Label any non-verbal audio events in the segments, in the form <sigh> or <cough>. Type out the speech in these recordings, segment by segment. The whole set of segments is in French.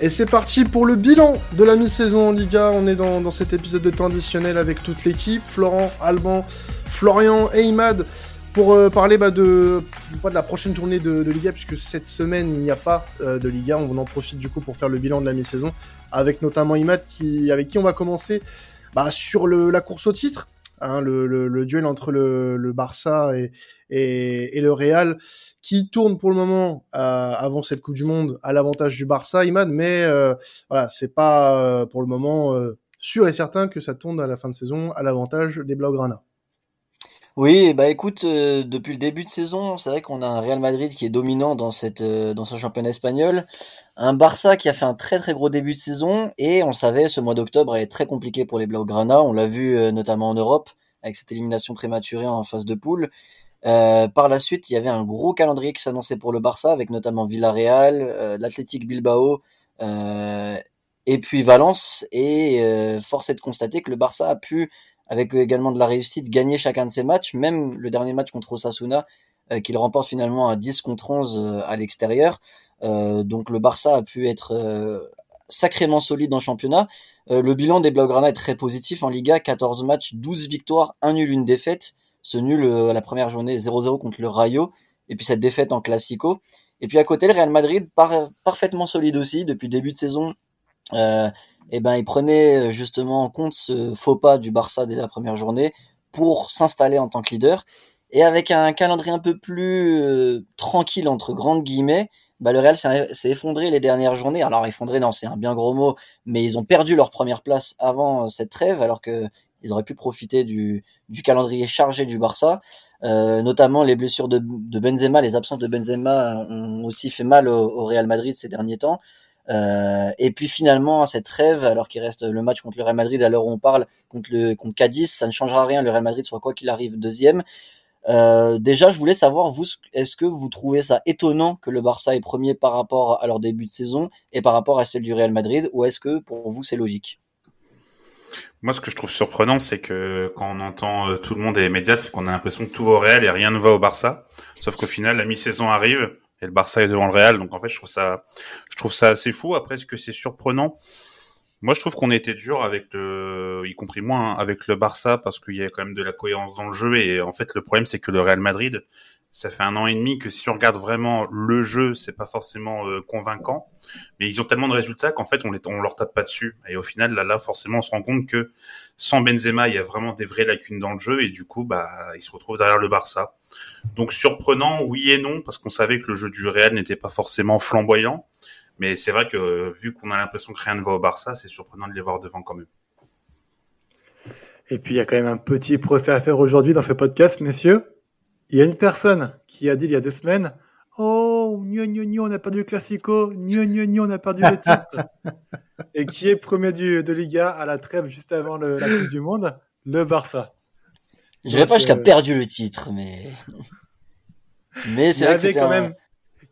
Et c'est parti pour le bilan de la mi-saison Liga. On est dans, cet épisode de temps additionnel avec toute l'équipe. Florent, Alban, Florian et Imad pour euh, parler bah, de, de la prochaine journée de, Liga, puisque cette semaine il n'y a pas euh, de Liga. On en profite du coup pour faire le bilan de la mi-saison avec notamment Imad qui, avec qui on va commencer bah, sur la course au titre. Hein, le, duel entre le, Barça et, et, le Real qui tourne pour le moment euh, avant cette Coupe du Monde à l'avantage du Barça, Imad, mais euh, voilà, c'est pas euh, pour le moment sûr et certain que ça tourne à la fin de saison à l'avantage des Blaugrana. Oui, bah écoute, depuis le début de saison, c'est vrai qu'on a un Real Madrid qui est dominant dans cette dans ce championnat espagnol, un Barça qui a fait un très très gros début de saison et on savait ce mois d'octobre est très compliqué pour les Blaugrana, on l'a vu notamment en Europe avec cette élimination prématurée en phase de poule. Euh, par la suite, il y avait un gros calendrier qui s'annonçait pour le Barça, avec notamment Villarreal, euh, l'Athletic Bilbao, euh, et puis Valence. Et euh, force est de constater que le Barça a pu, avec également de la réussite, gagner chacun de ses matchs, même le dernier match contre Osasuna, qu'il remporte finalement à 10 contre 11 à l'extérieur. donc le Barça a pu être sacrément solide en championnat. le bilan des Blaugrana est très positif en Liga, 14 matchs, 12 victoires, 1 nul, une défaite ce nul euh, à la première journée 0-0 contre le Rayo, et puis cette défaite en Classico. Et puis à côté, le Real Madrid, parfaitement solide aussi, depuis début de saison, euh, et eh ben il prenait justement en compte ce faux pas du Barça dès la première journée pour s'installer en tant que leader. Et avec un calendrier un peu plus euh, tranquille entre grandes guillemets, bah, le Real s'est effondré les dernières journées. Alors effondré, non, c'est un bien gros mot, mais ils ont perdu leur première place avant cette trêve, alors que ils auraient pu profiter du, calendrier chargé du Barça. Euh, notamment les blessures de, Benzema, les absences de Benzema ont aussi fait mal au, Real Madrid ces derniers temps. Euh, et puis finalement, cette rêve, alors qu'il reste le match contre le Real Madrid à on parle, contre, le, Cadiz, ça ne changera rien. Le Real Madrid soit quoi qu'il arrive deuxième. Euh, déjà, je voulais savoir, est-ce que vous trouvez ça étonnant que le Barça est premier par rapport à leur début de saison et par rapport à celle du Real Madrid, ou est-ce que pour vous c'est logique? Moi, ce que je trouve surprenant, c'est que quand on entend euh, tout le monde et les médias, c'est qu'on a l'impression que tout va au Real et rien ne va au Barça. Sauf qu'au final, la mi-saison arrive et le Barça est devant le Real. Donc en fait, je trouve ça, je trouve ça assez fou. Après, est-ce que c'est surprenant? Moi, je trouve qu'on était dur avec le, y compris moi, hein, avec le Barça parce qu'il y a quand même de la cohérence dans le jeu. Et en fait, le problème, c'est que le Real Madrid, ça fait un an et demi que si on regarde vraiment le jeu, c'est pas forcément euh, convaincant. Mais ils ont tellement de résultats qu'en fait, on, les, on leur tape pas dessus. Et au final, là, là, forcément, on se rend compte que sans Benzema, il y a vraiment des vraies lacunes dans le jeu. Et du coup, bah, ils se retrouvent derrière le Barça. Donc surprenant, oui et non, parce qu'on savait que le jeu du Real n'était pas forcément flamboyant. Mais c'est vrai que vu qu'on a l'impression que rien ne va au Barça, c'est surprenant de les voir devant quand même. Et puis il y a quand même un petit procès à faire aujourd'hui dans ce podcast, messieurs. Il y a une personne qui a dit il y a deux semaines Oh, gno, gno, gno, on a perdu le Classico, on a perdu le titre. <laughs> et qui est premier du, de Liga à la trêve juste avant le, la Coupe du Monde Le Barça. Je vais pas jusqu'à euh... perdu le titre, mais. Mais c'est vrai que quand même.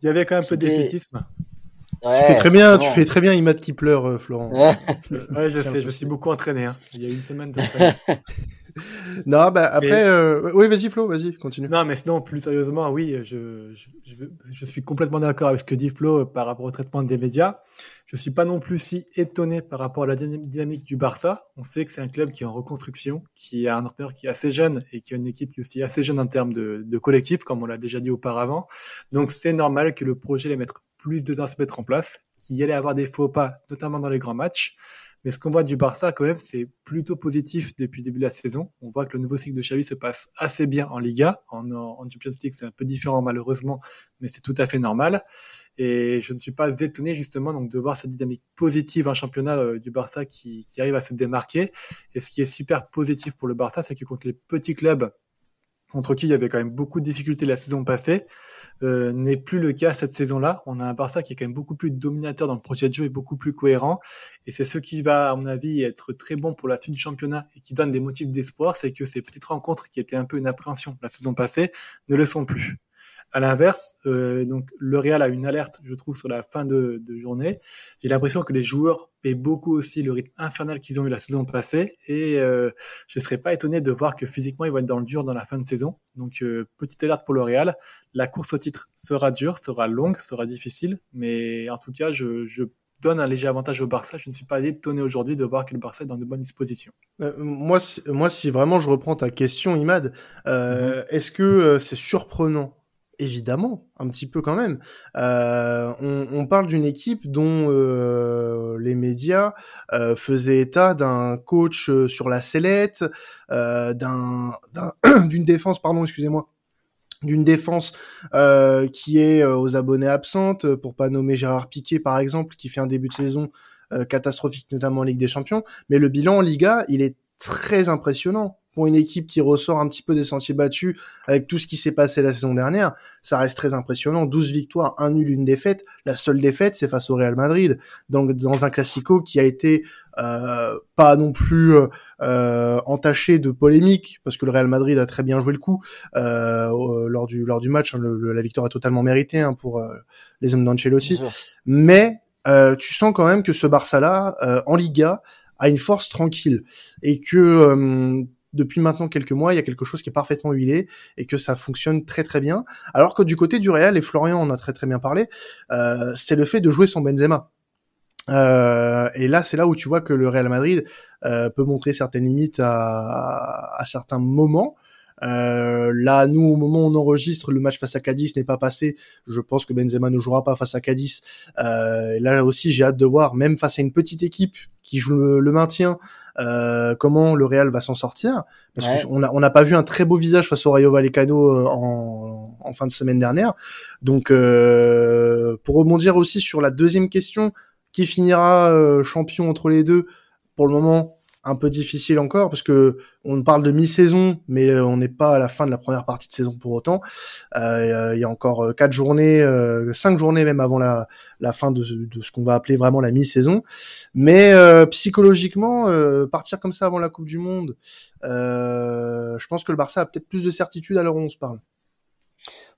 Il y avait quand même un peu d'élitisme tu fais très bien, tu fais très bien Imad qui pleure, euh, Florent. ouais, je sais, je me suis beaucoup entraîné. Hein. Il y a une semaine. <laughs> <laughs> non, bah après, euh... oui, vas-y Flo, vas-y, continue. Non, mais sinon, plus sérieusement, oui, je, je, je, je suis complètement d'accord avec ce que dit Flo euh, par rapport au traitement des médias. Je suis pas non plus si étonné par rapport à la dynamique du Barça. On sait que c'est un club qui est en reconstruction, qui a un entraîneur qui est assez jeune et qui a une équipe qui est aussi assez jeune en termes de, de collectif, comme on l'a déjà dit auparavant. Donc c'est normal que le projet les mette plus de temps à se mettre en place, qu'il y allait avoir des faux pas, notamment dans les grands matchs. Mais ce qu'on voit du Barça, quand même, c'est plutôt positif depuis le début de la saison. On voit que le nouveau cycle de Xavi se passe assez bien en Liga. En, Champions League, c'est un peu différent malheureusement, mais c'est tout à fait normal. Et je ne suis pas étonné justement donc de voir cette dynamique positive en championnat euh, du Barça qui, qui arrive à se démarquer. Et ce qui est super positif pour le Barça, c'est que contre les petits clubs contre qui il y avait quand même beaucoup de difficultés la saison passée, euh, n'est plus le cas cette saison-là. On a un Barça qui est quand même beaucoup plus dominateur dans le projet de jeu et beaucoup plus cohérent. Et c'est ce qui va, à mon avis, être très bon pour la suite du championnat et qui donne des motifs d'espoir, c'est que ces petites rencontres qui étaient un peu une appréhension la saison passée ne le sont plus. À l'inverse, euh, donc le Real a une alerte, je trouve, sur la fin de, de journée. J'ai l'impression que les joueurs paient beaucoup aussi le rythme infernal qu'ils ont eu la saison passée, et euh, je ne serais pas étonné de voir que physiquement ils vont être dans le dur dans la fin de saison. Donc euh, petite alerte pour le Real. La course au titre sera dure, sera longue, sera difficile, mais en tout cas, je, je donne un léger avantage au Barça. Je ne suis pas étonné aujourd'hui de voir que le Barça est dans de bonnes dispositions. Euh, moi, si, moi, si vraiment je reprends ta question, Imad, euh, mm -hmm. est-ce que euh, c'est surprenant Évidemment, un petit peu quand même. Euh, on, parle d'une équipe dont euh, les médias euh, faisaient état d'un coach sur la sellette, d'un <clears throat> d'une défense, pardon, excusez-moi, d'une défense qui est aux abonnés absentes, pour pas nommer Gérard Piquet par exemple, qui fait un début de saison catastrophique, notamment en Ligue des Champions. Mais le bilan en Liga, il est très impressionnant pour une équipe qui ressort un petit peu des sentiers battus avec tout ce qui s'est passé la saison dernière, ça reste très impressionnant. 12 victoires, un nul, une défaite. La seule défaite, c'est face au Real Madrid, dans, dans un classico qui a été euh, pas non plus euh, entaché de polémique, parce que le Real Madrid a très bien joué le coup euh, lors du lors du match. Le, le, la victoire est totalement méritée hein, pour euh, les hommes d'Ancelotti. Mais euh, tu sens quand même que ce Barça-là, euh, en Liga, a une force tranquille et que depuis maintenant quelques mois, il y a quelque chose qui est parfaitement huilé et que ça fonctionne très très bien. Alors que du côté du Real, et Florian en a très très bien parlé, euh, c'est le fait de jouer son Benzema. Euh, et là, c'est là où tu vois que le Real Madrid euh, peut montrer certaines limites à, à certains moments. Euh, là, nous, au moment où on enregistre, le match face à Cadiz n'est pas passé. Je pense que Benzema ne jouera pas face à Cadiz. Euh, là aussi, j'ai hâte de voir, même face à une petite équipe qui joue le, le maintien, euh, comment le Real va s'en sortir. Parce ouais. qu'on n'a on n'a pas vu un très beau visage face au Rayo Vallecano euh, en, en fin de semaine dernière. Donc, euh, pour rebondir aussi sur la deuxième question, qui finira champion entre les deux? Pour le moment, un peu difficile encore parce que on parle de mi-saison, mais on n'est pas à la fin de la première partie de saison pour autant. Euh, il y a encore quatre journées, euh, cinq journées même avant la, fin de, ce qu'on va appeler vraiment la mi-saison. Mais euh, psychologiquement, euh, partir comme ça avant la Coupe du Monde, euh, je pense que le Barça a peut-être plus de certitude à l'heure où on se parle.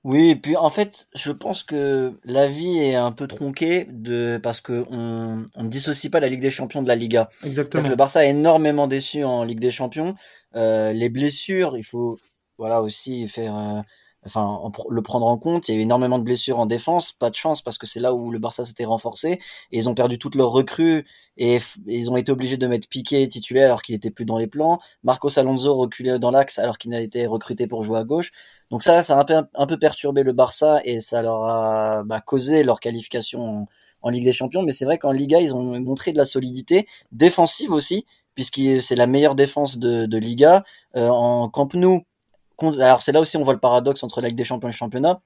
Oui, et puis en fait, je pense que la vie est un peu tronquée de parce que on, on ne dissocie pas la Ligue des Champions de la Liga. Exactement. Le Barça est énormément déçu en Ligue des Champions. Euh, les blessures, il faut voilà aussi faire euh, enfin le prendre en compte. Il y a eu énormément de blessures en défense, pas de chance parce que c'est là où le Barça s'était renforcé ils ont perdu toutes leurs recrues et, ils ont été obligés de mettre Piqué titulaire alors qu'il était plus dans les plans. Marcos Alonso reculé dans l'axe alors qu'il a été recruté pour jouer à gauche. Donc ça, ça a un peu, perturbé le Barça et ça leur a bah, causé leur qualification en, Ligue des Champions. Mais c'est vrai qu'en Liga, ils ont montré de la solidité défensive aussi, puisque c'est la meilleure défense de, de Liga. Euh, en Camp Nou, alors c'est là aussi on voit le paradoxe entre la Ligue des Champions et le championnat.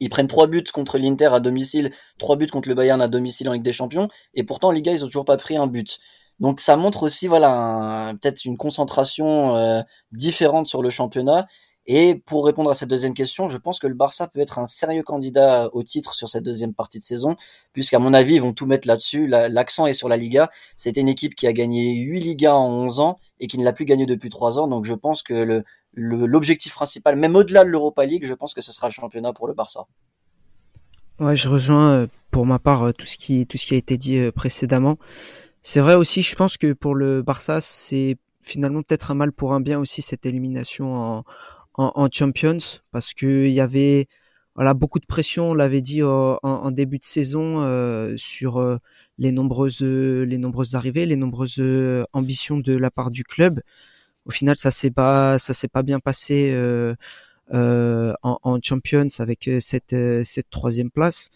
Ils prennent trois buts contre l'Inter à domicile, trois buts contre le Bayern à domicile en Ligue des Champions, et pourtant en Liga ils ont toujours pas pris un but. Donc ça montre aussi voilà peut-être une concentration euh, différente sur le championnat et pour répondre à cette deuxième question, je pense que le Barça peut être un sérieux candidat au titre sur cette deuxième partie de saison, puisqu'à mon avis, ils vont tout mettre là-dessus. L'accent est sur la Liga. C'était une équipe qui a gagné 8 Ligas en 11 ans et qui ne l'a plus gagné depuis 3 ans. Donc je pense que le l'objectif principal, même au-delà de l'Europa League, je pense que ce sera le championnat pour le Barça. Ouais, je rejoins euh, pour ma part euh, tout ce qui tout ce qui a été dit euh, précédemment. C'est vrai aussi, je pense que pour le Barça, c'est finalement peut-être un mal pour un bien aussi cette élimination en, en, Champions parce que il y avait voilà beaucoup de pression, on l'avait dit en, en, début de saison euh, sur les nombreuses les nombreuses arrivées, les nombreuses ambitions de la part du club. Au final, ça s'est pas ça s'est pas bien passé euh, euh, en, Champions avec cette cette troisième place,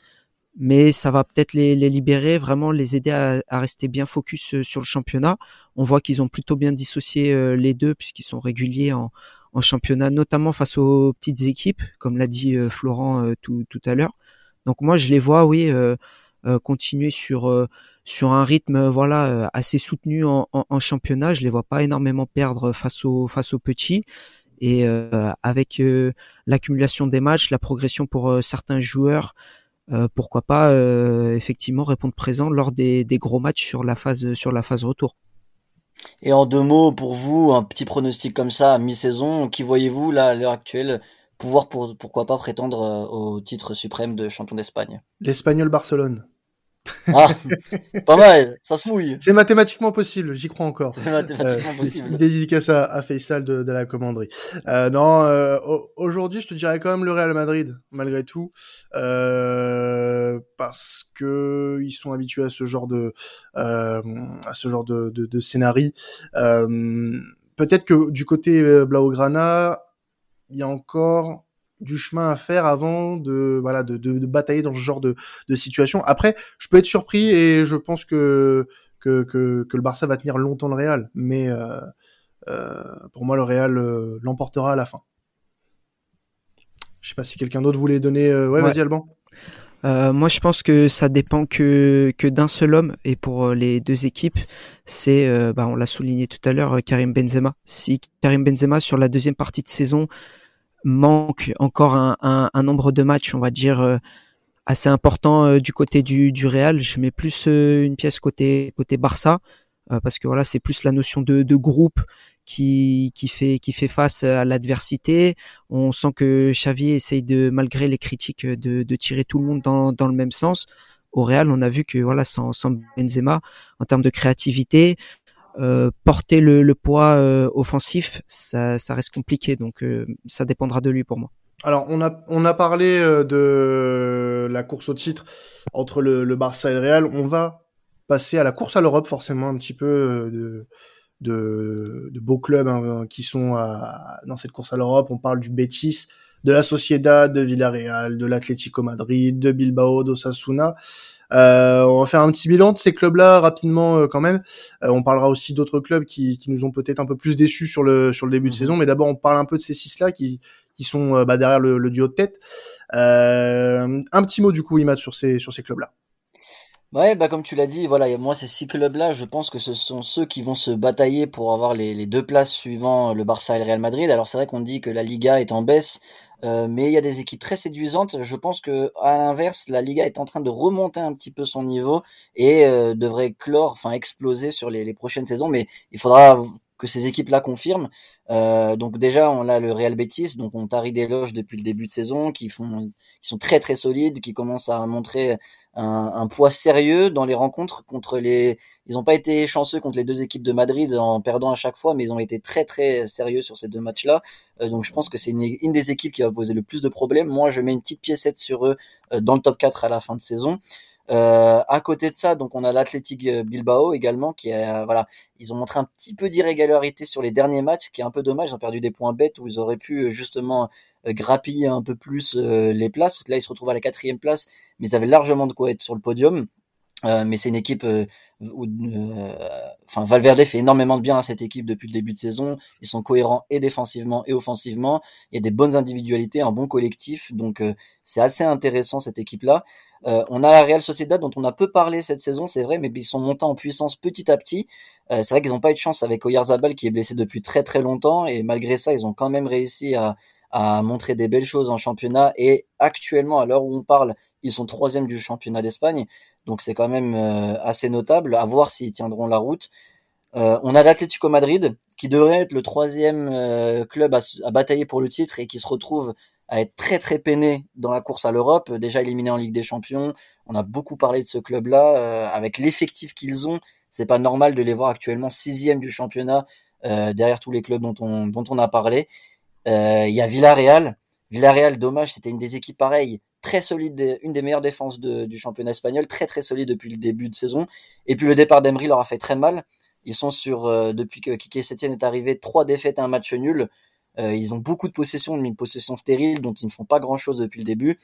mais ça va peut-être les, les, libérer, vraiment les aider à, à, rester bien focus sur le championnat. On voit qu'ils ont plutôt bien dissocié les deux puisqu'ils sont réguliers en en championnat, notamment face aux petites équipes, comme l'a dit euh, Florent euh, tout, tout, à l'heure. Donc moi, je les vois, oui, euh, continuer sur sur un rythme voilà assez soutenu en, en, en, championnat. Je les vois pas énormément perdre face aux face aux petits. Et avec l'accumulation des matchs, la progression pour certains joueurs, pourquoi pas effectivement répondre présent lors des, des, gros matchs sur la phase sur la phase retour. Et en deux mots, pour vous, un petit pronostic comme ça à mi-saison, qui voyez-vous là à l'heure actuelle pouvoir pour, pourquoi pas prétendre au titre suprême de champion d'Espagne? L'Espagnol Barcelone. Ah, pas mal, ça se mouille. C'est mathématiquement possible, j'y crois encore. C'est mathématiquement euh, possible. Dédicace à, à Faisal de, de la commanderie. Euh, non, euh, aujourd'hui, je te dirais quand même le Real Madrid, malgré tout, euh, parce que ils sont habitués à ce genre de, euh, à ce genre de, de, de scénario. Peut-être que du côté Blaugrana, il y a encore du chemin à faire avant de voilà de, de, de, batailler dans ce genre de, de situation. Après, je peux être surpris et je pense que que, que, que le Barça va tenir longtemps le Real, mais euh, euh, pour moi le Real euh, l'emportera à la fin. Je sais pas si quelqu'un d'autre voulait donner. Ouais, vas-y Alban. Moi, je pense que ça dépend que, que d'un seul homme. Et pour les deux équipes, c'est, bah, on l'a souligné tout à l'heure, Karim Benzema. Si Karim Benzema sur la deuxième partie de saison manque encore un, un, un, nombre de matchs, on va dire, euh, assez important euh, du côté du, du Real. Je mets plus euh, une pièce côté côté Barça parce que voilà, c'est plus la notion de, de groupe qui, qui fait qui fait face à l'adversité. On sent que Xavi essaye de malgré les critiques de, de tirer tout le monde dans, dans le même sens. Au Real, on a vu que voilà sans, sans Benzema en termes de créativité, euh, porter le, le poids euh, offensif, ça, ça, reste compliqué. Donc, euh, ça dépendra de lui pour moi. Alors, on a, on a parlé de la course au titre entre le, le Barça et le Real. On va passer à la course à l'Europe, forcément, un petit peu de, de, de beaux clubs hein, qui sont à, dans cette course à l'Europe. On parle du Betis, de la Sociedad, de Villarreal, de l'Atlético Madrid, de Bilbao, d'Osasuna. Euh, on va faire un petit bilan de ces clubs-là rapidement euh, quand même. Euh, on parlera aussi d'autres clubs qui, qui nous ont peut-être un peu plus déçus sur le sur le début de mhm. saison, mais d'abord on parle un peu de ces six-là qui qui sont bah, derrière le, le, duo de tête. un petit mot du coup, Imad, sur ces sur ces clubs-là. Ouais, bah comme tu l'as dit, voilà, moi ces six clubs-là, je pense que ce sont ceux qui vont se batailler pour avoir les, les deux places suivant le Barça et le Real Madrid. Alors c'est vrai qu'on dit que la Liga est en baisse, euh, mais il y a des équipes très séduisantes. Je pense que à l'inverse, la Liga est en train de remonter un petit peu son niveau et euh, devrait clore, enfin exploser sur les, les, prochaines saisons. Mais il faudra que ces équipes-là confirment. Euh, donc déjà, on a le Real Betis, donc on tarit des loges depuis le début de saison, qui font, qui sont très très solides, qui commencent à montrer un, un, poids sérieux dans les rencontres contre les. Ils n'ont pas été chanceux contre les deux équipes de Madrid en perdant à chaque fois, mais ils ont été très très sérieux sur ces deux matchs-là. Euh, donc je pense que c'est une, une, des équipes qui va poser le plus de problèmes. Moi, je mets une petite piécette sur eux euh, dans le top 4 à la fin de saison. Euh, à côté de ça, donc on a l'Athletic Bilbao également qui est voilà, ils ont montré un petit peu d'irrégularité sur les derniers matchs, qui est un peu dommage. Ils ont perdu des points bêtes où ils auraient pu justement grappiller un peu plus les places. Là, ils se retrouvent à la quatrième place, mais ils avaient largement de quoi être sur le podium. Euh, mais c'est une équipe euh, où, euh, enfin Valverde fait énormément de bien à cette équipe depuis le début de saison. Ils sont cohérents et défensivement et offensivement. Il y a des bonnes individualités, un bon collectif, donc c'est assez intéressant cette équipe-là. on a la Real Sociedad dont on a peu parlé cette saison, c'est vrai, mais ils sont montés en puissance petit à petit. c'est vrai qu'ils n'ont pas eu de chance avec Oyarzabal qui est blessé depuis très très longtemps et malgré ça, ils ont quand même réussi à, à montrer des belles choses en championnat et actuellement, à l'heure où on parle, ils sont troisième du championnat d'Espagne. Donc c'est quand même euh, assez notable. À voir s'ils tiendront la route. Euh, on a l'Atlético Madrid qui devrait être le troisième euh, club à, batailler pour le titre et qui se retrouve à être très très peiné dans la course à l'Europe, déjà éliminé en Ligue des Champions. On a beaucoup parlé de ce club-là avec l'effectif qu'ils ont. C'est pas normal de les voir actuellement sixième du championnat derrière tous les clubs dont on dont on a parlé. Il y a Villarreal. Villarreal, dommage, c'était une des équipes pareilles très solide, une des meilleures défenses du championnat espagnol, très très solide depuis le début de saison. Et puis le départ d'Emery leur a fait très mal. Ils sont sur, euh, depuis que Kike Setien est arrivé, trois défaites et un match nul. Euh, ils ont beaucoup de possessions, une possession stérile, dont ils ne font pas grand chose depuis le début.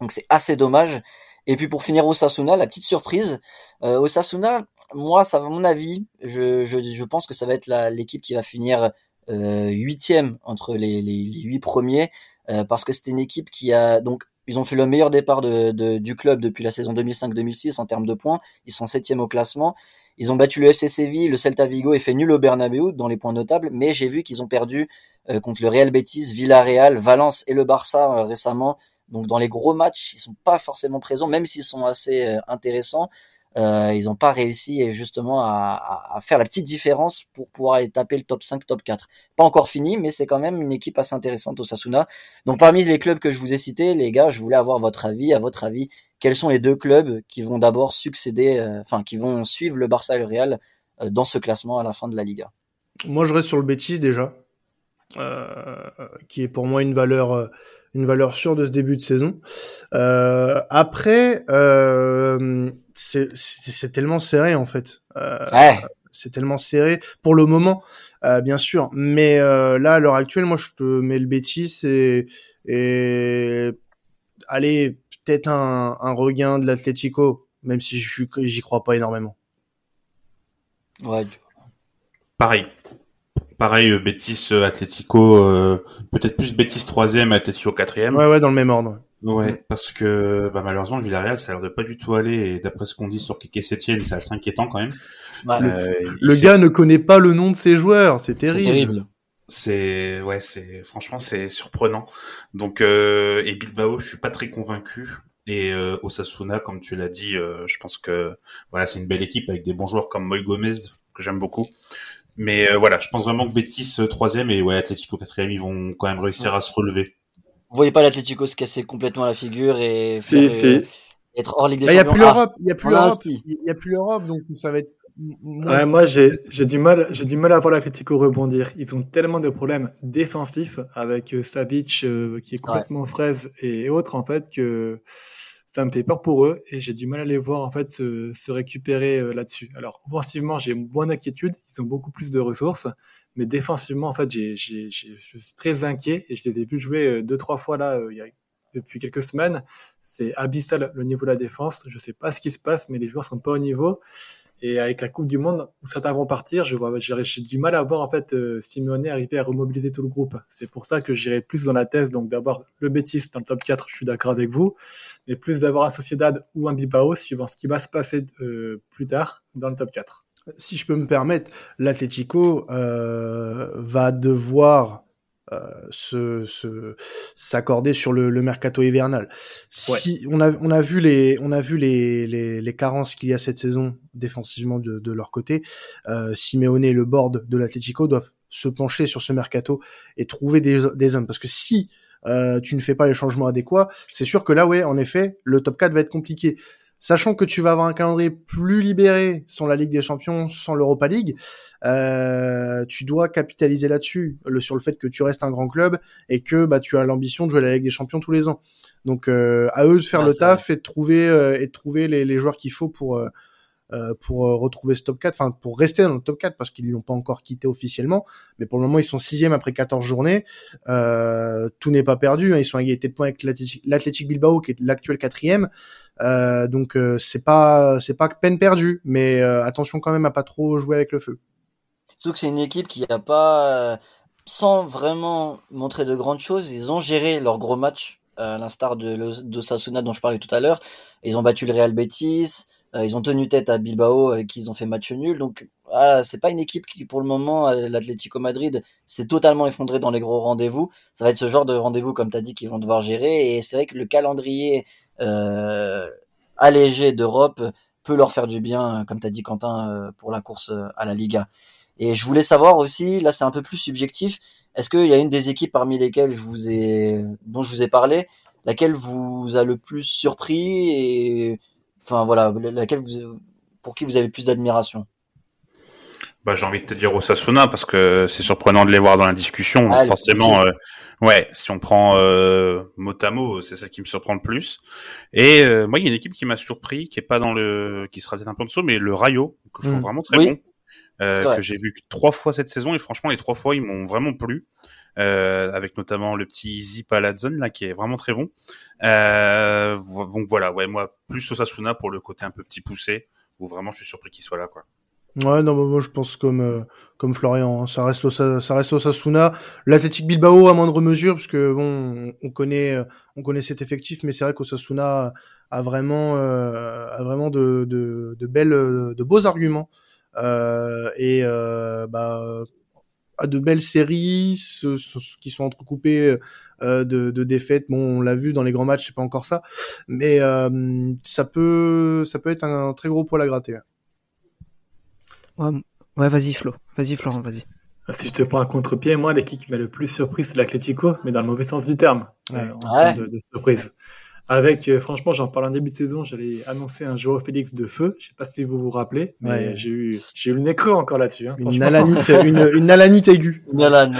Donc c'est assez dommage. Et puis pour finir Osasuna, la petite surprise. Euh, Osasuna, moi, ça va mon avis, je, je, je pense que ça va être l'équipe qui va finir huitième entre les, les, huit premiers. Euh, parce que c'était une équipe qui a donc Ils ont fait le meilleur départ de, de, du club depuis la saison 2005-2006 en termes de points. Ils sont septième au classement. Ils ont battu le FC le Celta Vigo et fait nul au Bernabeu dans les points notables. Mais j'ai vu qu'ils ont perdu euh, contre le Real Betis, Villarreal, Valence et le Barça euh, récemment. Donc dans les gros matchs, ils sont pas forcément présents, même s'ils sont assez euh, intéressants. Euh, ils n'ont pas réussi justement à, à, faire la petite différence pour pouvoir taper le top 5, top 4. Pas encore fini, mais c'est quand même une équipe assez intéressante au Sasuna. Donc parmi les clubs que je vous ai cités, les gars, je voulais avoir votre avis. À votre avis, quels sont les deux clubs qui vont d'abord succéder, euh, enfin qui vont suivre le Barça et le Real euh, dans ce classement à la fin de la Liga? Moi, je reste sur le Betis déjà, euh, qui est pour moi une valeur une valeur sûre de ce début de saison. Euh, après, euh, c'est tellement serré en fait. Euh, ouais. C'est tellement serré pour le moment, euh, bien sûr. Mais euh, là, à l'heure actuelle, moi, je te mets le bêtis et, et allez, peut-être un, un regain de l'Atlético, même si je j'y crois pas énormément. Ouais. Pareil. Pareil, Betis, Atlético, euh, peut-être plus Betis troisième, Atlético quatrième. Ouais, ouais, dans le même ordre. Ouais, mm. parce que bah, malheureusement le Villarreal ça a l'air de pas du tout aller et d'après ce qu'on dit sur Keke Sétienne, c'est assez inquiétant quand même. Euh, le, gars ne connaît pas le nom de ses joueurs, c'est terrible. C'est ouais, c'est franchement c'est surprenant. Donc euh, et Bilbao, je suis pas très convaincu. Et euh, Osasuna, comme tu l'as dit, euh, je pense que voilà, c'est une belle équipe avec des bons joueurs comme Moy Gomez que j'aime beaucoup. Mais euh, voilà, je pense vraiment que Betis troisième et ouais, Atlético quatrième, ils vont quand même réussir à se relever. Vous voyez pas l'Atlético se casser complètement la figure et si, faire, si. euh, être hors Ligue des Bah, a Champions. plus l'Europe, il y a on plus a l'Europe, il y a plus l'Europe, donc ça va être. Ouais, moi j'ai j'ai du mal j'ai du mal à voir l'Atlético rebondir. Ils ont tellement de problèmes défensifs avec euh, Savic euh, qui est complètement fraise et autres en fait que ça me fait peur pour eux et j'ai du mal à les voir en fait se, se récupérer euh, là-dessus. Alors offensivement j'ai moins d'inquiétude, ils ont beaucoup plus de ressources, mais défensivement en fait j'ai j'ai je suis très inquiet et je les ai vus jouer euh, deux trois fois là euh, il y a depuis quelques semaines. C'est abyssal le niveau de la défense. Je sais pas ce qui se passe, mais les joueurs sont pas au niveau. Et avec la Coupe du Monde, certains vont partir, je vois, j'ai j'ai du mal à voir en fait euh, Simeone arriver à remobiliser tout le groupe. C'est pour ça que j'irai plus dans la thèse, donc d'avoir le Betis dans le top 4, je suis d'accord avec vous, mais plus d'avoir un Sociedad ou un Bilbao, suivant ce qui va se passer euh, plus tard dans le top 4. Si je peux me permettre, l'Atlético euh, va devoir euh, se se- s'accorder sur le, le mercato hivernal. Si on a on a vu les on a vu les les, les carences qu'il y a cette saison défensivement de, de leur côté, euh, Simeone et le board de l'Atlético doivent se pencher sur ce mercato et trouver des des hommes parce que si euh, tu ne fais pas les changements adéquats, c'est sûr que là ouais en effet le top 4 va être compliqué. Sachant que tu vas avoir un calendrier plus libéré sans la Ligue des Champions, sans l'Europa League, euh, tu dois capitaliser là-dessus, le, sur le fait que tu restes un grand club et que bah, tu as l'ambition de jouer à la Ligue des Champions tous les ans. Donc euh, à eux de faire Ah, le taf et de trouver euh, et de trouver les, les joueurs qu'il faut pour euh, pour euh, retrouver ce top 4, enfin pour rester dans le top 4 parce qu'ils l'ont pas encore quitté officiellement, mais pour le moment ils sont sixième après 14 journées. Euh, tout n'est pas perdu, hein, ils sont à égalité de points avec l'Athletic Bilbao qui est l'actuel quatrième. Donc c'est pas c'est pas peine perdue, mais attention quand même à pas trop jouer avec le feu. Surtout que c'est une équipe qui a pas, sans vraiment montrer de grandes choses, ils ont géré leurs gros matchs, euh, à l'instar de, de Sasuna dont je parlais tout à l'heure. Ils ont battu le Real Betis, ils ont tenu tête à Bilbao avec qui ils ont fait match nul. Donc, ah, c'est pas une équipe qui, pour le moment, euh, l'Atlético Madrid, s'est totalement effondré dans les gros rendez-vous. Ça va être ce genre de rendez-vous, comme tu as dit, qu'ils vont devoir gérer. Et c'est vrai que le calendrier euh, allégé d'Europe peut leur faire du bien, comme tu as dit, Quentin, euh, pour la course euh, à la Liga. Et je voulais savoir aussi, là c'est un peu plus subjectif, est-ce qu'il y a une des équipes parmi lesquelles je vous ai, dont je vous ai parlé, laquelle vous a le plus surpris et, enfin voilà, laquelle vous, pour qui vous avez plus d'admiration? Bah, j'ai envie de te dire Osasuna parce que c'est surprenant de les voir dans la discussion. Ah, forcément, euh, ouais, si on prend euh, mot à mot, c'est ça qui me surprend le plus. Et euh, moi, il y a une équipe qui m'a surpris, qui est pas dans le, qui sera peut-être un peu en dessous, mais le Rayo que je trouve Mm. vraiment très Oui. bon, euh, vrai. que j'ai vu que trois fois cette saison et franchement les trois fois ils m'ont vraiment plu. Euh, avec notamment le petit Easy Palazon là qui est vraiment très bon. Euh, donc voilà, ouais moi plus Osasuna pour le côté un peu petit poussé où vraiment je suis surpris qu'il soit là quoi. Ouais, non, moi je pense comme euh, comme Florian, hein. ça reste ça reste Osasuna, l'Athletic Bilbao à moindre mesure parce que bon, on connaît euh, on connaît cet effectif, mais c'est vrai qu'Osasuna a vraiment euh, a vraiment de, de, de belles de beaux arguments euh, et euh, bah de belles séries ce, qui sont entrecoupées euh, de, de, défaites. Bon, on l'a vu dans les grands matchs, c'est pas encore ça, mais ça peut ça peut être un, très gros poil à gratter. Ouais, vas-y Flo, vas-y Florent, vas-y. Ah, si je te prends un contre-pied, moi l'équipe qui m'a le plus surpris c'est l'Atletico, mais dans le mauvais sens du terme. Ouais. Euh, de, surprise. Avec, euh, franchement, j'en parle en début de saison, j'allais annoncer un Joao Félix de feu. Je sais pas si vous vous rappelez, mais j'ai eu, j'ai eu le nez creux encore là-dessus. Hein, une, alanite, une, une alanite aiguë. <laughs> Une alane.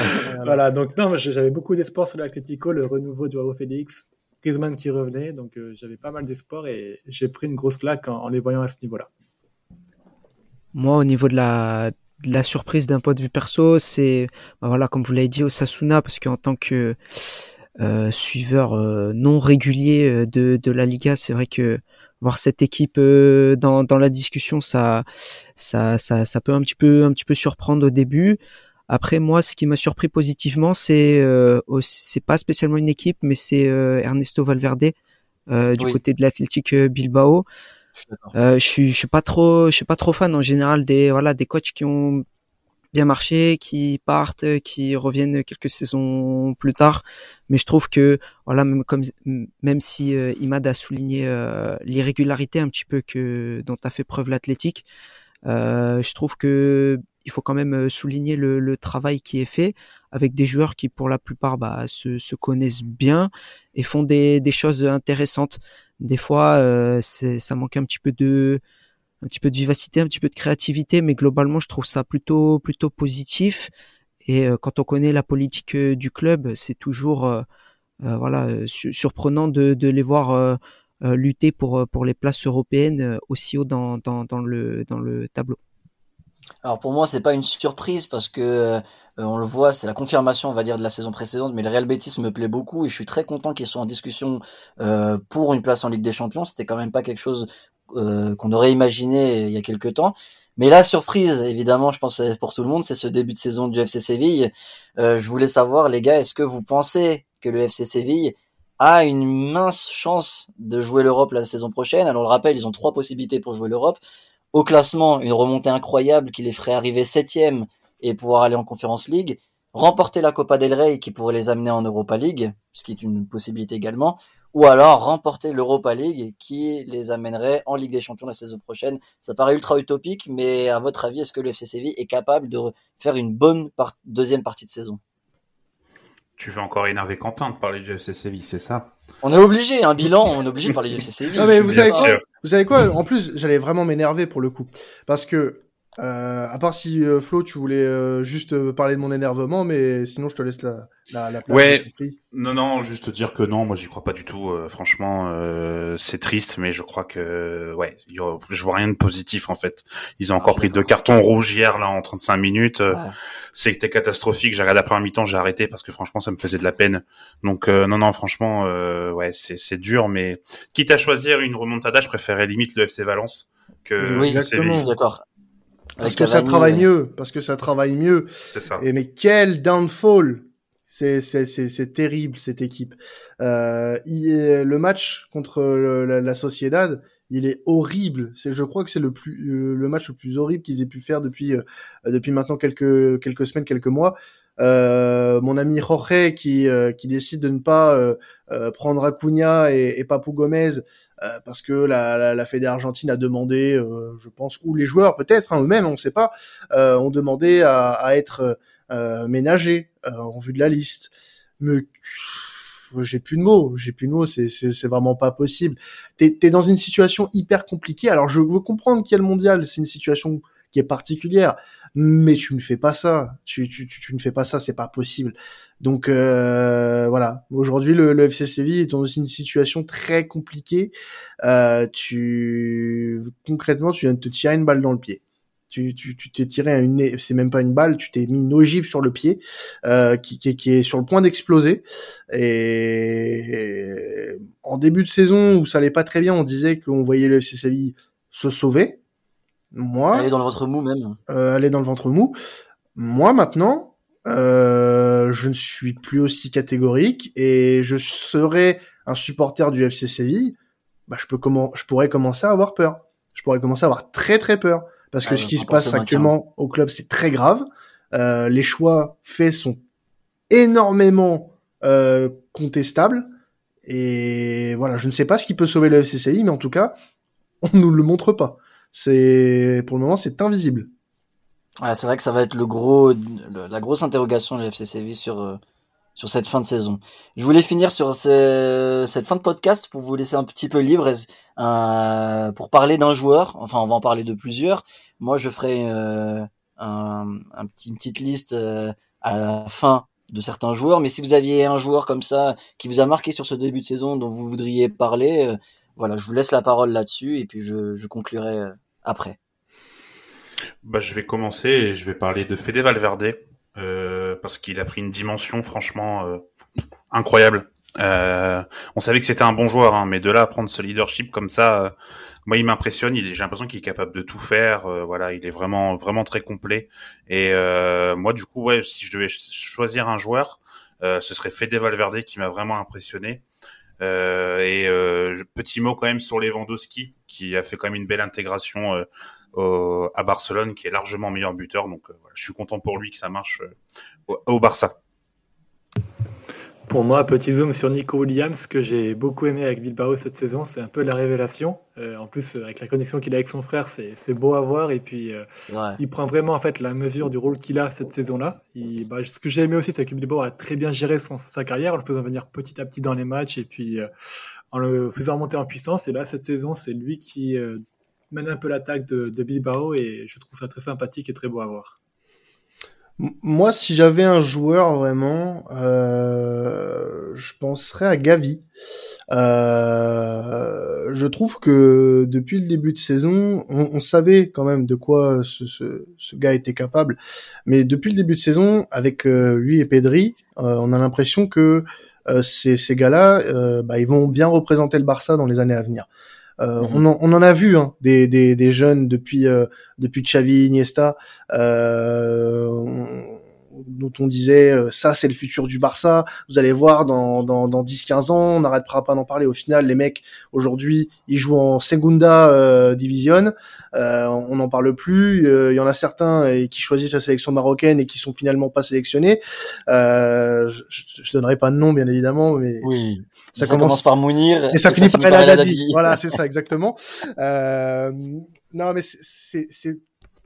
voilà, donc non, j'avais beaucoup d'espoir sur l'Atletico, le renouveau de Joao Félix, Griezmann qui revenait, donc euh, j'avais pas mal d'espoir et j'ai pris une grosse claque en les voyant à ce niveau-là. Moi, au niveau de la, de la surprise d'un point de vue perso, c'est bah voilà, comme vous l'avez dit, Osasuna, parce qu'en tant que euh, suiveur euh, non régulier euh, de, de la Liga, c'est vrai que voir cette équipe euh, dans, dans la discussion, ça, ça, ça, ça peut un petit peu, un petit peu surprendre au début. Après, moi, ce qui m'a surpris positivement, c'est c'est pas spécialement une équipe, mais c'est Ernesto Valverde du côté de l'Athletic Bilbao. Euh, je suis, je suis pas trop, je suis pas trop fan en général des, voilà, des coachs qui ont bien marché, qui partent, qui reviennent quelques saisons plus tard. Mais je trouve que, voilà, même comme, même si euh, Imad a souligné euh, l'irrégularité un petit peu que dont a fait preuve l'Athlétique, euh, je trouve que il faut quand même souligner le, le, travail qui est fait avec des joueurs qui, pour la plupart, bah, se, se connaissent bien et font des, des choses intéressantes. Des fois, euh, ça manque un petit peu de, un petit peu de vivacité, un petit peu de créativité, mais globalement, je trouve ça plutôt, plutôt positif. Et euh, quand on connaît la politique euh, du club, c'est toujours, euh, voilà, surprenant de, de, les voir lutter pour pour les places européennes aussi haut dans, dans, dans le dans le tableau. Alors pour moi, c'est pas une surprise parce que euh, on le voit, c'est la confirmation, on va dire, de la saison précédente. Mais le Real Betis me plaît beaucoup et je suis très content qu'ils soient en discussion euh, pour une place en Ligue des Champions. C'était quand même pas quelque chose euh, qu'on aurait imaginé il y a quelques temps. Mais la surprise, évidemment, je pense pour tout le monde, c'est ce début de saison du FC Séville. je voulais savoir, les gars, est-ce que vous pensez que le FC Séville a une mince chance de jouer l'Europe la saison prochaine? Alors, on le rappelle, ils ont trois possibilités pour jouer l'Europe au classement une remontée incroyable qui les ferait arriver septième et pouvoir aller en Conference League, remporter la Copa del Rey qui pourrait les amener en Europa League, ce qui est une possibilité également, ou alors remporter l'Europa League qui les amènerait en Ligue des Champions la saison prochaine. Ça paraît ultra utopique, mais à votre avis, est-ce que le FC Séville est capable de faire une bonne deuxième partie de saison? Tu veux encore énerver Quentin de parler du FC Séville, c'est ça? On est obligé, un bilan, on est obligé de parler du FC Séville. Non mais vous savez quoi? vous savez quoi? En plus, j'allais vraiment m'énerver pour le coup. Parce que, euh, à part si euh, Flo, tu voulais euh, juste euh, parler de mon énervement, mais sinon, je te laisse la, la, la place. Ouais. Non, non, juste dire que non, moi, j'y crois pas du tout. franchement, c'est triste, mais je crois que, ouais, je vois rien de positif en fait. Ils ont encore ah, pris deux cartons rouges hier là en 35 minutes. C'était catastrophique. J'ai regardé la première mi-temps, j'ai arrêté parce que franchement, ça me faisait de la peine. Donc, non, non, franchement, ouais, c'est dur, mais quitte à choisir une remontada, je préférerais limite le FC Valence que oui, exactement, d'accord. Parce que ça travaille mieux, parce que ça travaille mieux. C'est ça. Et mais quel downfall c'est c'est c'est terrible cette équipe. Euh, il, le match contre la, la, Sociedad, il est horrible. C'est je crois que c'est le plus le match le plus horrible qu'ils aient pu faire depuis euh, depuis maintenant quelques quelques semaines quelques mois. Euh, mon ami Jorge qui euh, qui décide de ne pas euh, prendre Acuna et, et Papou Gomez euh, parce que la, la, la Fédé argentine a demandé, euh, je pense, ou les joueurs peut-être hein, eux-mêmes, on ne sait pas, euh, ont demandé à, à être ménagés en vue de la liste. Mais j'ai plus de mots, j'ai plus de mots, c'est c'est vraiment pas possible. T'es es dans une situation hyper compliquée. Alors je veux comprendre qu'il y a le mondial, c'est une situation qui est particulière, mais tu ne fais pas ça, tu, tu, tu, ne fais pas ça, c'est pas possible. Donc euh, voilà, aujourd'hui le, le, FC Séville est dans une situation très compliquée. Euh, tu concrètement, tu viens de te tirer une balle dans le pied. Tu, tu, tu t'es tiré une, c'est même pas une balle, tu t'es mis une ogive sur le pied, euh, qui, qui, qui, est sur le point d'exploser. Et, en début de saison où ça allait pas très bien, on disait qu'on voyait le FC Séville se sauver moi, aller dans le ventre mou même. Euh, aller dans le ventre mou. Moi maintenant, euh, je ne suis plus aussi catégorique et je serais un supporter du FC Séville. Bah, je peux comment, je pourrais commencer à avoir peur. Je pourrais commencer à avoir très très peur parce que Ah, ce qui on se passe actuellement au club, c'est très grave. Euh, les choix faits sont énormément euh, contestables. Et voilà, je ne sais pas ce qui peut sauver le FCCI, mais en tout cas, on nous le montre pas. C'est pour le moment, c'est invisible. Ouais, c'est vrai que ça va être le gros, la grosse interrogation de l'FC Séville sur euh, sur cette fin de saison. Je voulais finir sur ce- cette fin de podcast pour vous laisser un petit peu libre euh, pour parler d'un joueur. Enfin, on va en parler de plusieurs. Moi, je ferai euh, un, un petit, une petite liste euh, à la fin de certains joueurs. Mais si vous aviez un joueur comme ça qui vous a marqué sur ce début de saison dont vous voudriez parler, voilà, je vous laisse la parole là-dessus et puis je, conclurai euh, après. Bah, je vais commencer et je vais parler de Fede Valverde euh, parce qu'il a pris une dimension franchement euh, incroyable. On savait que c'était un bon joueur, hein, mais de là à prendre ce leadership comme ça, moi il m'impressionne. J'ai l'impression qu'il est capable de tout faire. voilà, il est vraiment vraiment très complet. Et moi du coup, ouais, si je devais ch- choisir un joueur, ce serait Fede Valverde qui m'a vraiment impressionné. Euh, et euh, petit mot quand même sur Lewandowski qui a fait quand même une belle intégration euh, à Barcelone, qui est largement meilleur buteur. Donc euh, voilà, je suis content pour lui que ça marche au Barça. Pour moi, petit zoom sur Nico Williams, que j'ai beaucoup aimé avec Bilbao cette saison, c'est un peu la révélation. Euh, en plus, euh, avec la connexion qu'il a avec son frère, c'est beau à voir. Et puis, euh, Ouais. il prend vraiment en fait la mesure du rôle qu'il a cette saison-là. Bah, ce que j'ai aimé aussi, c'est que Bilbao a très bien géré son- sa carrière en le faisant venir petit à petit dans les matchs et puis euh, en le faisant monter en puissance. Et là, cette saison, c'est lui qui euh, mène un peu l'attaque de, de Bilbao et je trouve ça très sympathique et très beau à voir. Moi, si j'avais un joueur vraiment, euh, je penserais à Gavi. Euh, je trouve que depuis le début de saison, on, savait quand même de quoi ce, gars était capable, mais depuis le début de saison, avec euh, lui et Pedri, on a l'impression que ces, gars-là, bah, ils vont bien représenter le Barça dans les années à venir. Euh, Mhm. on, en, on en a vu hein, des, des, des jeunes depuis euh, depuis Xavi, Iniesta, euh, dont on disait euh, ça c'est le futur du Barça. Vous allez voir dans dans, dans 10-15 ans, on n'arrêtera pas d'en parler. Au final, les mecs aujourd'hui ils jouent en Segunda euh, Division, euh, on n'en parle plus. Euh, Il y en a certains euh, qui choisissent la sélection marocaine et qui sont finalement pas sélectionnés. Euh, je, je, donnerai pas de nom bien évidemment, mais Oui. Ça Ça, commence- par Mounir et ça finit par El Haddadi. Voilà, c'est ça exactement. Euh, non, mais c'est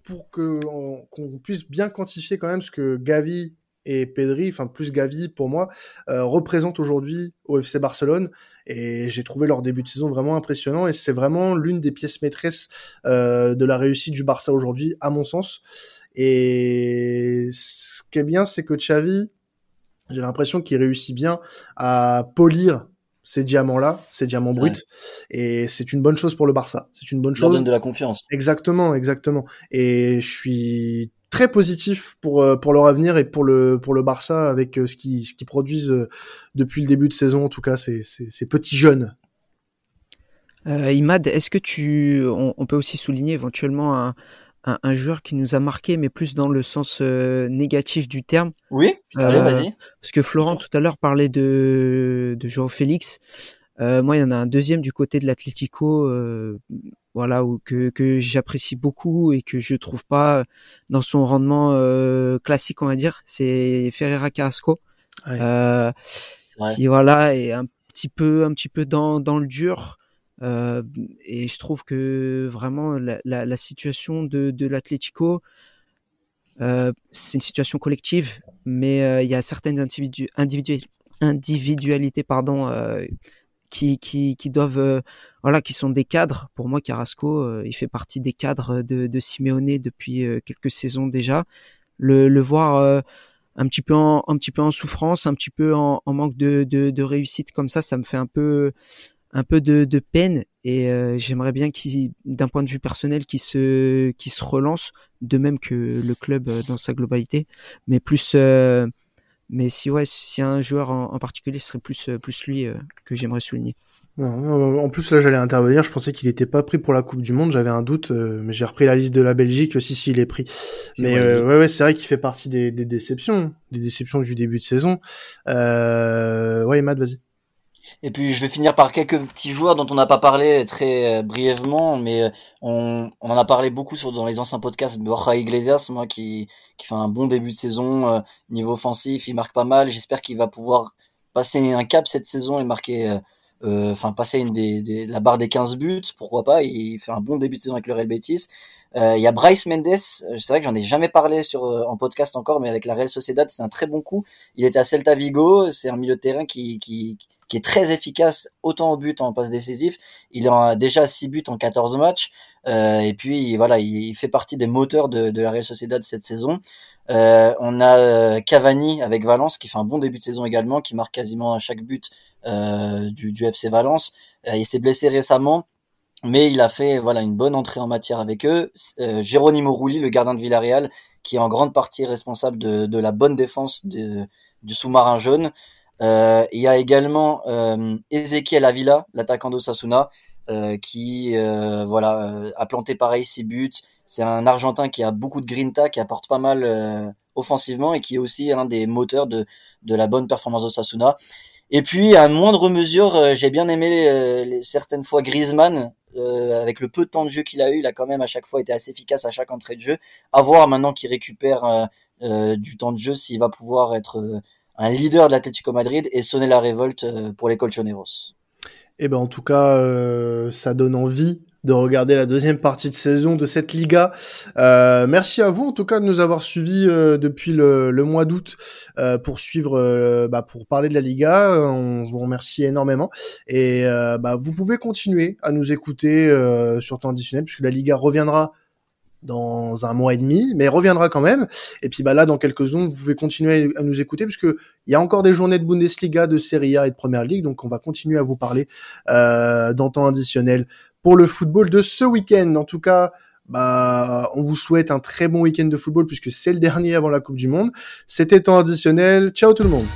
pour qu'on puisse bien quantifier quand même ce que Gavi et Pedri, enfin plus Gavi pour moi, euh, représentent aujourd'hui au FC Barcelone. Et j'ai trouvé leur début de saison vraiment impressionnant. Et c'est vraiment l'une des pièces maîtresses euh, de la réussite du Barça aujourd'hui, à mon sens. Et ce qui est bien, c'est que Xavi, j'ai l'impression qu'il réussit bien à polir ces diamants-là, ces diamants bruts. Et c'est une bonne chose pour le Barça. C'est une bonne chose. donne de la confiance. Exactement, exactement. Et je suis très positif pour euh, pour leur avenir et pour le pour le Barça avec euh, ce qu'ils ce qu'ils produisent euh, depuis le début de saison. En tout cas, ces ces ces petits jeunes. Euh, Imad, est-ce que tu, on, on peut aussi souligner éventuellement un, un, un joueur qui nous a marqué, mais plus dans le sens euh, négatif du terme, Oui, allez, Euh, vas-y. parce que Florent tout à l'heure parlait de de Joao Félix. Euh, moi, il y en a un deuxième du côté de l'Atlético, euh, voilà, où, que que j'apprécie beaucoup et que je trouve pas dans son rendement euh, classique, on va dire. C'est Ferreira Carrasco. Ouais. Euh, qui voilà est un petit peu un petit peu dans dans le dur euh, et je trouve que vraiment la, situation de de l'Atlético euh, c'est une situation collective mais euh, il y a certaines individu individu individualités pardon qui qui qui doivent voilà qui sont des cadres. Pour moi Carrasco il fait partie des cadres de de Simeone depuis quelques saisons déjà. Le voir un petit peu en, souffrance, un petit peu en, manque de réussite comme ça, ça me fait un peu un peu de, de peine et euh, j'aimerais bien qu'il, d'un point de vue personnel, qu'il se qu'il se relance, de même que le club euh, dans sa globalité, mais plus euh, mais si ouais, si un joueur en, en particulier ce serait plus euh, plus lui euh, que j'aimerais souligner. en plus, là, j'allais intervenir. Je pensais qu'il n'était pas pris pour la Coupe du Monde. J'avais un doute, euh, mais j'ai repris la liste de la Belgique. Si, si, il est pris. Mais euh, ouais, ouais, c'est vrai qu'il fait partie des, des, déceptions, des déceptions du début de saison. Euh... Ouais, Matt, vas-y. Et puis je vais finir par quelques petits joueurs dont on n'a pas parlé très euh, brièvement, mais on, on, en a parlé beaucoup sur, dans les anciens podcasts. Borja Iglesias, moi, qui, qui fait un bon début de saison niveau offensif, il marque pas mal. J'espère qu'il va pouvoir passer un cap cette saison et marquer euh, enfin passer une des, la barre des 15 buts, pourquoi pas, il fait un bon début de saison avec le Real Betis. Euh, il y a Bryce Mendes, euh, c'est vrai que j'en ai jamais parlé sur en podcast encore, mais avec la Real Sociedad, c'est un très bon coup. Il était à Celta Vigo, c'est un milieu de terrain qui, qui est très efficace autant au but en passe décisif. Il a déjà 6 buts en 14 matchs. Euh, et puis voilà, il, fait partie des moteurs de, la Real Sociedad cette saison. Euh, on a Cavani avec Valence qui fait un bon début de saison également, qui marque quasiment à chaque but euh, du, FC Valence. Euh, il s'est blessé récemment, mais il a fait voilà une bonne entrée en matière avec eux. Euh, Geronimo le gardien de Villarreal, qui est en grande partie responsable de, la bonne défense du sous-marin jaune. Euh, il y a également euh, Ezequiel Avila, l'attaquant d'Osasuna, euh, qui euh, voilà a planté pareil six buts. C'est un Argentin qui a beaucoup de grinta, qui apporte pas mal offensivement et qui est aussi un des moteurs de, de la bonne performance d'Osasuna. Et puis à moindre mesure, euh, j'ai bien aimé euh, les, certaines fois Griezmann euh, avec le peu de temps de jeu qu'il a eu, il a quand même à chaque fois été assez efficace à chaque entrée de jeu. À voir maintenant qu'il récupère du temps de jeu s'il va pouvoir être un leader de l'Atlético Madrid et sonner la révolte pour les Colchoneros. Eh ben en tout cas, ça donne envie de regarder la deuxième partie de saison de cette Liga. Euh, merci à vous en tout cas de nous avoir suivis euh, depuis le, le mois d'août euh, pour suivre, euh, bah, pour parler de la Liga. On vous remercie énormément et euh, bah, vous pouvez continuer à nous écouter sur temps additionnel puisque la Liga reviendra dans un mois et demi, mais reviendra quand même. Et puis bah là, dans quelques secondes, vous pouvez continuer à nous écouter puisque il y a encore des journées de Bundesliga, de Serie A et de Première Ligue, donc on va continuer à vous parler euh, dans temps additionnel pour le football de ce week-end. En tout cas, bah, on vous souhaite un très bon week-end de football puisque c'est le dernier avant la Coupe du Monde. C'était temps additionnel. Ciao tout le monde.